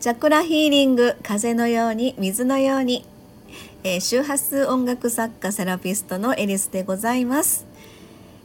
チャクラヒーリング風のように水のように、えー、周波数音楽作家セラピストのエリスでございます、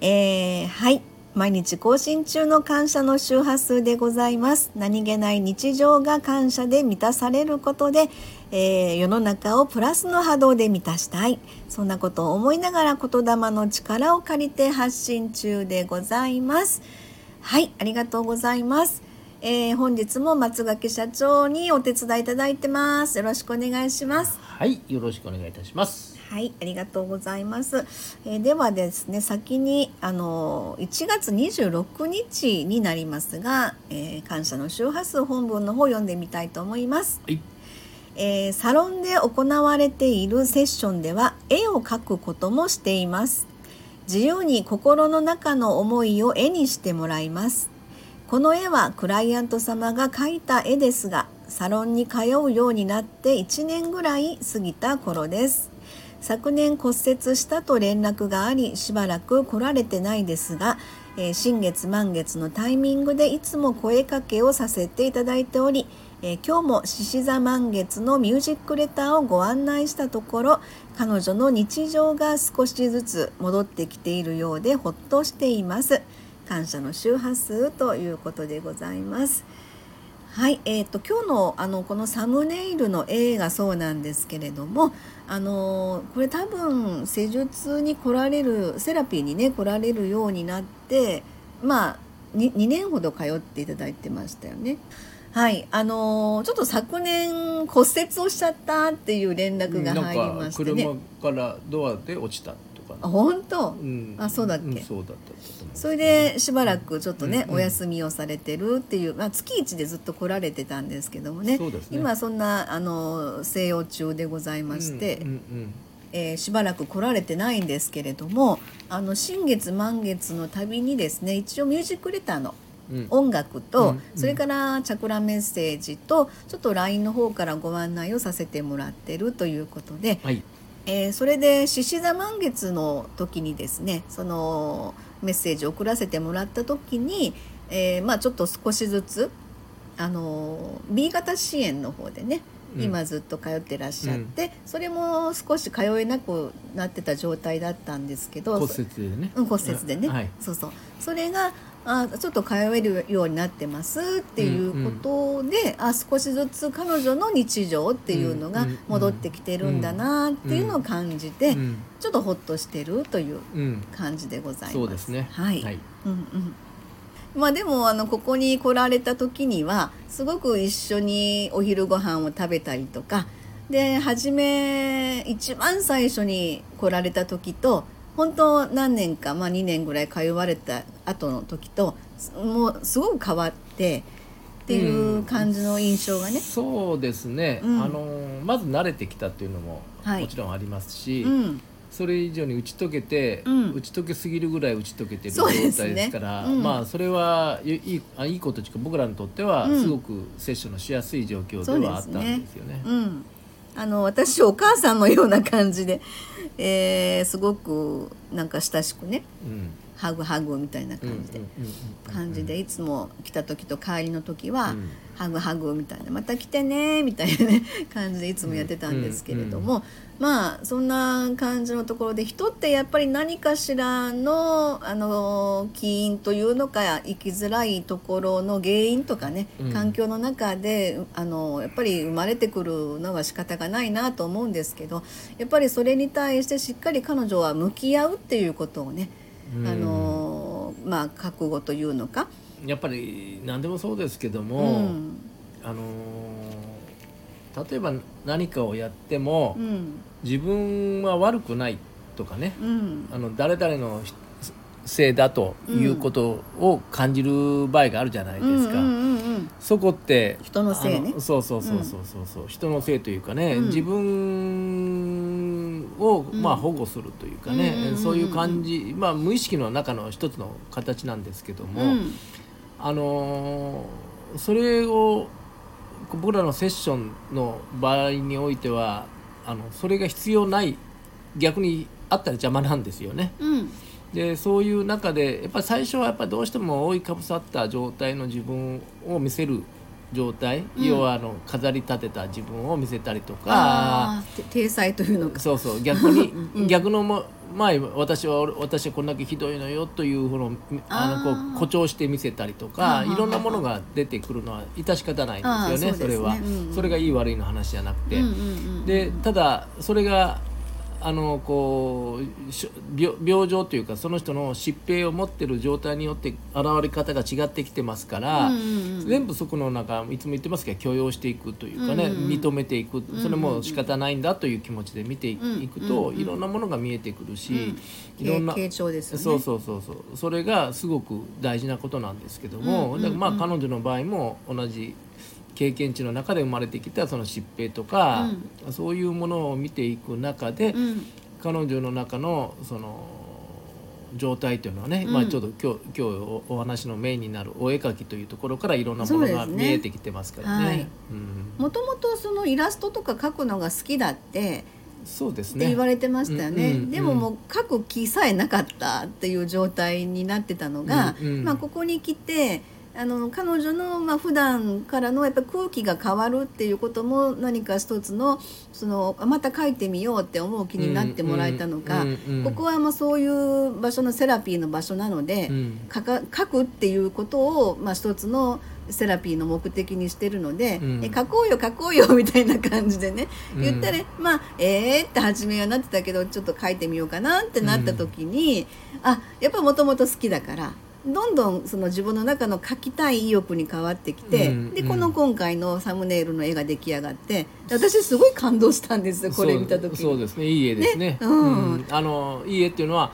えー、はい。毎日更新中の感謝の周波数でございます。何気ない日常が感謝で満たされることで、えー、世の中をプラスの波動で満たしたい。そんなことを思いながら言霊の力を借りて発信中でございます。はい。ありがとうございます。えー、本日も松垣社長にお手伝いいただいてます。よろしくお願いします。はいよろしくお願いいたします。はいありがとうございます、えー、ではですね先にあの1月26日になりますが、えー、感謝の周波数本文の方を読んでみたいと思います、はい。えー、サロンで行われているセッションでは絵を描くこともしています。自由に心の中の思いを絵にしてもらいますこの絵はクライアント様が描いた絵ですがサロンに通うようになって1年ぐらい過ぎた頃です昨年骨折したと連絡がありしばらく来られてないですが、えー、新月満月のタイミングでいつも声かけをさせていただいており、えー、今日も獅子座満月のミュージックレターをご案内したところ彼女の日常が少しずつ戻ってきているようでほっとしています。感謝の周波数ということでございます。はい、えーと、今日のあのこのサムネイルの絵がそうなんですけれどもあのこれ多分施術に来られるセラピーにね来られるようになってまあ 2, 2年ほど通っていただいてましたよね。はい、あのちょっと昨年骨折をしちゃったっていう連絡が入りましてね。車からドアで落ちたあ本当、うん、あそうだっけ、うん、そうだったそれでしばらくちょっとね、うん、お休みをされてるっていう、まあ、月一でずっと来られてたんですけどもね、ね、今そんなあの静養中でございまして、うんうん、えー、しばらく来られてないんですけれどもあの新月満月の旅にですね一応ミュージックレターの音楽と、それからチャクラメッセージとちょっと LINE の方からご案内をさせてもらってるということで、はい、えー、それで獅子座満月の時にですねそのメッセージを送らせてもらった時に、えー、まあ、ちょっと少しずつあの B 型支援の方でね今ずっと通ってらっしゃって、うん、それも少し通えなくなってた状態だったんですけど骨折でね、うん、骨折でね、はい、そうそうそれがあちょっと通えるようになってますっていうことで、うんうん、あ少しずつ彼女の日常っていうのが戻ってきてるんだなっていうのを感じて、ちょっとほっとしてるという感じでございます。そうですね。はい、はい、うんうん。まあでもあのここに来られた時にはすごく一緒にお昼ご飯を食べたりとかで初め一番最初に来られた時と本当何年か、まあ、2年ぐらい通われた後の時ともうすごく変わってっていう感じの印象がね、うん、そうですね、うん、あのまず慣れてきたっていうのももちろんありますし、はいうん、それ以上に打ち解けて、打ち解けすぎるぐらい打ち解けてる状態ですから、ね、まあそれはいいあいいことというか僕らにとってはすごくセッションのしやすい状況ではあったんですよね。あの私お母さんのような感じで、えー、すごくなんか親しくね、うん、ハグハグみたいな感じで。感じでいつも来た時と帰りの時は、うん、ハグハグみたいなまた来てねみたいなね 感じでいつもやってたんですけれども、まあそんな感じのところで人ってやっぱり何かしらのあの起因というのか生きづらいところの原因とかね、環境の中であのやっぱり生まれてくるのは仕方がないなと思うんですけどやっぱりそれに対してしっかり彼女は向き合うっていうことをね、あのまあ覚悟というのか。やっぱり何でもそうですけども、うん、あの例えば何かをやっても、うん、自分は悪くないとかね、うん、あの誰々のせいだということを感じる場合があるじゃないですか。そこって人のせいね。そうそうそうそうそう。そう、人のせいというかね、自分をまあ保護するというかね、そういう感じ、まあ無意識の中の一つの形なんですけども、あのそれを僕らのセッションの場合においてはあのそれが必要ない逆にあったら邪魔なんですよね。うん、でそういう中でやっぱり最初はやっぱどうしても覆いかぶさった状態の自分を見せる状態、うん。要はあの飾り立てた自分を見せたりとか体裁というのか。そうそう。逆に うん。逆のも前私は私はこんだけひどいのよというふうのあのこう誇張して見せたりとかいろんなものが出てくるのは致し方ないんですよねそれは、うんそれがいい悪いの話じゃなくて、うんうんうん。でただそれがあのこうし病病状というかその人の疾病を持ってる状態によって現れ方が違ってきてますから、うんうんうん全部そこの中いつも言ってますけど許容していくというかね、うんうんうん。認めていく。それも仕方ないんだという気持ちで見ていくと、うんいろんなものが見えてくるし、うん。いろんな傾聴ですよね。そうそうそうそう。それがすごく大事なことなんですけども、うんうんうんまあ彼女の場合も同じ経験値の中で生まれてきたその疾病とか、そういうものを見ていく中で、うん。彼女の中のその状態というのはね、うん。まあ、ちょっと今日今日おお話のメインになるお絵描きというところからいろんなものが見えてきてますからね。もともとそのイラストとか描くのが好きだってそうですね。言われてましたよね、うんうんうん。でももう描く気さえなかったっていう状態になってたのが、うんうん。まあ、ここに来てあの彼女のまあ普段からのやっぱ空気が変わるっていうことも何か一つのそのあまた書いてみようって思う気になってもらえたのか、うんうんうんここはまあそういう場所のセラピーの場所なので、うん。書くっていうことを、まあ、一つのセラピーの目的にしてるので、うん。え書こうよ書こうよ みたいな感じでねうん。言ったら、まあえーって初めはなってたけどちょっと書いてみようかなってなった時に、あやっぱもともと好きだから。どんどんその自分の中の書きたい意欲に変わってきて、うんうん。でこの今回のサムネイルの絵が出来上がって私すごい感動したんですよこれ見た時に。そうそうですね。いい絵ですね。ねうん。あのいい絵っていうのは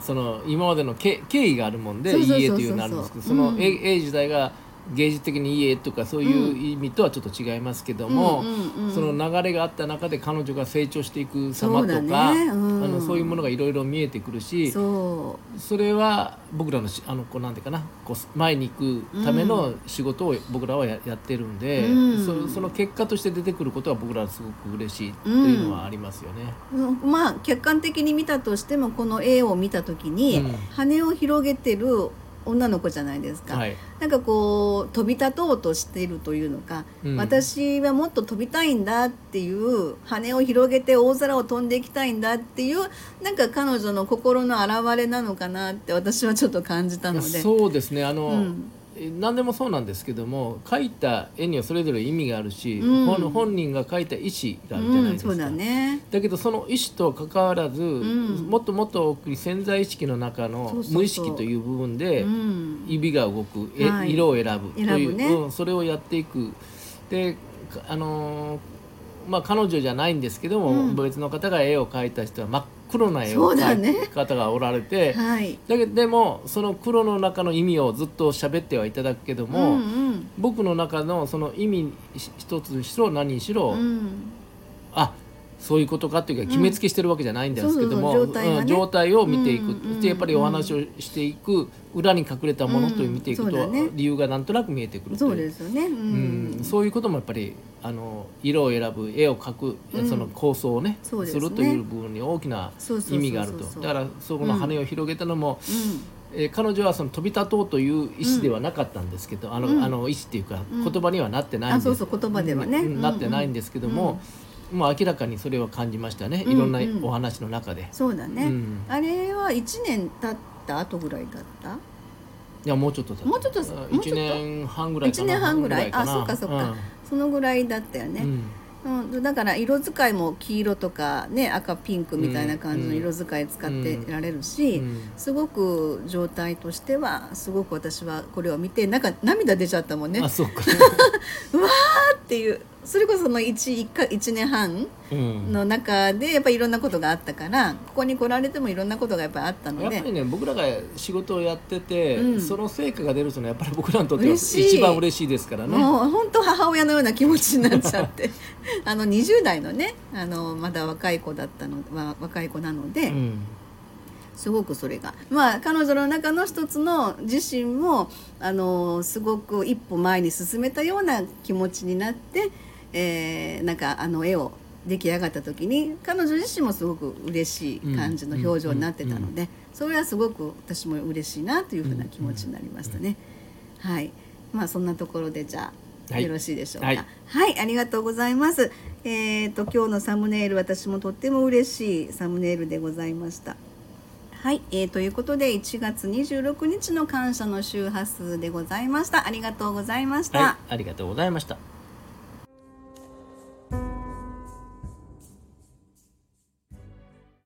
その今までの経経緯があるもんでいい絵というのがあるんですけどそのうん。絵絵自体が芸術的にいい絵とかそういう意味とはちょっと違いますけども、その流れがあった中で彼女が成長していく様とかそうね。うん。あのそういうものがいろいろ見えてくるしそそれは僕らのしあのこうなんていうかなこう前に行くための仕事を僕らはややってるんで、うん。そその結果として出てくることは僕らはすごく嬉しいというのはありますよね。うまあ客観的に見たとしてもこの絵を見た時に、うん。羽を広げてる女の子じゃないですか、はい。なんかこう飛び立とうとしているというのか、うん。私はもっと飛びたいんだっていう羽を広げて大空を飛んでいきたいんだっていうなんか彼女の心の表れなのかなって私はちょっと感じたので。そうですね。あの、うん。え何でもそうなんですけども描いた絵にはそれぞれ意味があるし、うん。本本人が描いた意思があるじゃないですか。うん、だね。だけどその意思と関わらず、ん。もっともっと奥に潜在意識の中の無意識という部分でうん。指が動く、えはい。色を選ぶというね。うん、それをやっていく。でかあのーまあ彼女じゃないんですけども、うん。別の方が絵を描いた人は真っ黒な絵そを描いた方がおられて、はい。だけどでもその黒の中の意味をずっと喋ってはいただくけども、うんうん。僕の中のその意味一つにしろ何にしろ、うん。あそういうことかっていうか決めつけしてるわけじゃないんですけども、状態を見ていく、でやっぱりお話をしていく裏に隠れたものと見ていくと、理由がなんとなく見えてくるとそいう。うですよね、そういうこともやっぱりあの色を選ぶ絵を描く、うん。その構想をねすね。るという部分に大きな意味があると。だからそこの羽を広げたのも、うん。えー彼女はその飛び立とうという意思ではなかったんですけど、あのうん。あの意思っていうかうん。言葉にはなってないんです、あそうそう言葉ではね。うん。なってないんですけども、もう明らかにそれは感じましたね、いろんなお話の中で。そうだね、うん。あれは1年経った後ぐらいだった？いやもうちょっと経もうちょっと？あもうちょっと1年半ぐらいか1な年半ぐらいあな。そうかそうか、そのぐらいだったよね、うん。うん。うんだから色使いも黄色とかね赤ピンクみたいな感じの色使い使ってられるし、うん。すごく状態としてはすごく私はこれを見てなんか涙出ちゃったもんね。あそうか、うわーっていうそれこそその 1, 1, か1年半うん。の中でやっぱりいろんなことがあったからここに来られてもいろんなことがやっぱりあったので。やっぱりね僕らが仕事をやってて、うん。その成果が出るというのはやっぱり僕らにとっては一番嬉しいですからね。もう本当母親のような気持ちになっちゃって。あの20代のねあのまだ若い子だったのわ若い子なので、うん。すごくそれが。まあ彼女の中の一つの自身もあのすごく一歩前に進めたような気持ちになって、えーなんかあの絵を出来上がった時に彼女自身もすごく嬉しい感じの表情になってたので、それはすごく私も嬉しいなというふうな気持ちになりましたね。はいまあそんなところでじゃあはい、よろしいでしょうか？はい、はい、ありがとうございます。えっ、ー、と今日のサムネイル私もとっても嬉しいサムネイルでございました。はい、えー、ということで1月26日の感謝の周波数でございました。ありがとうございました。ありがとうございました。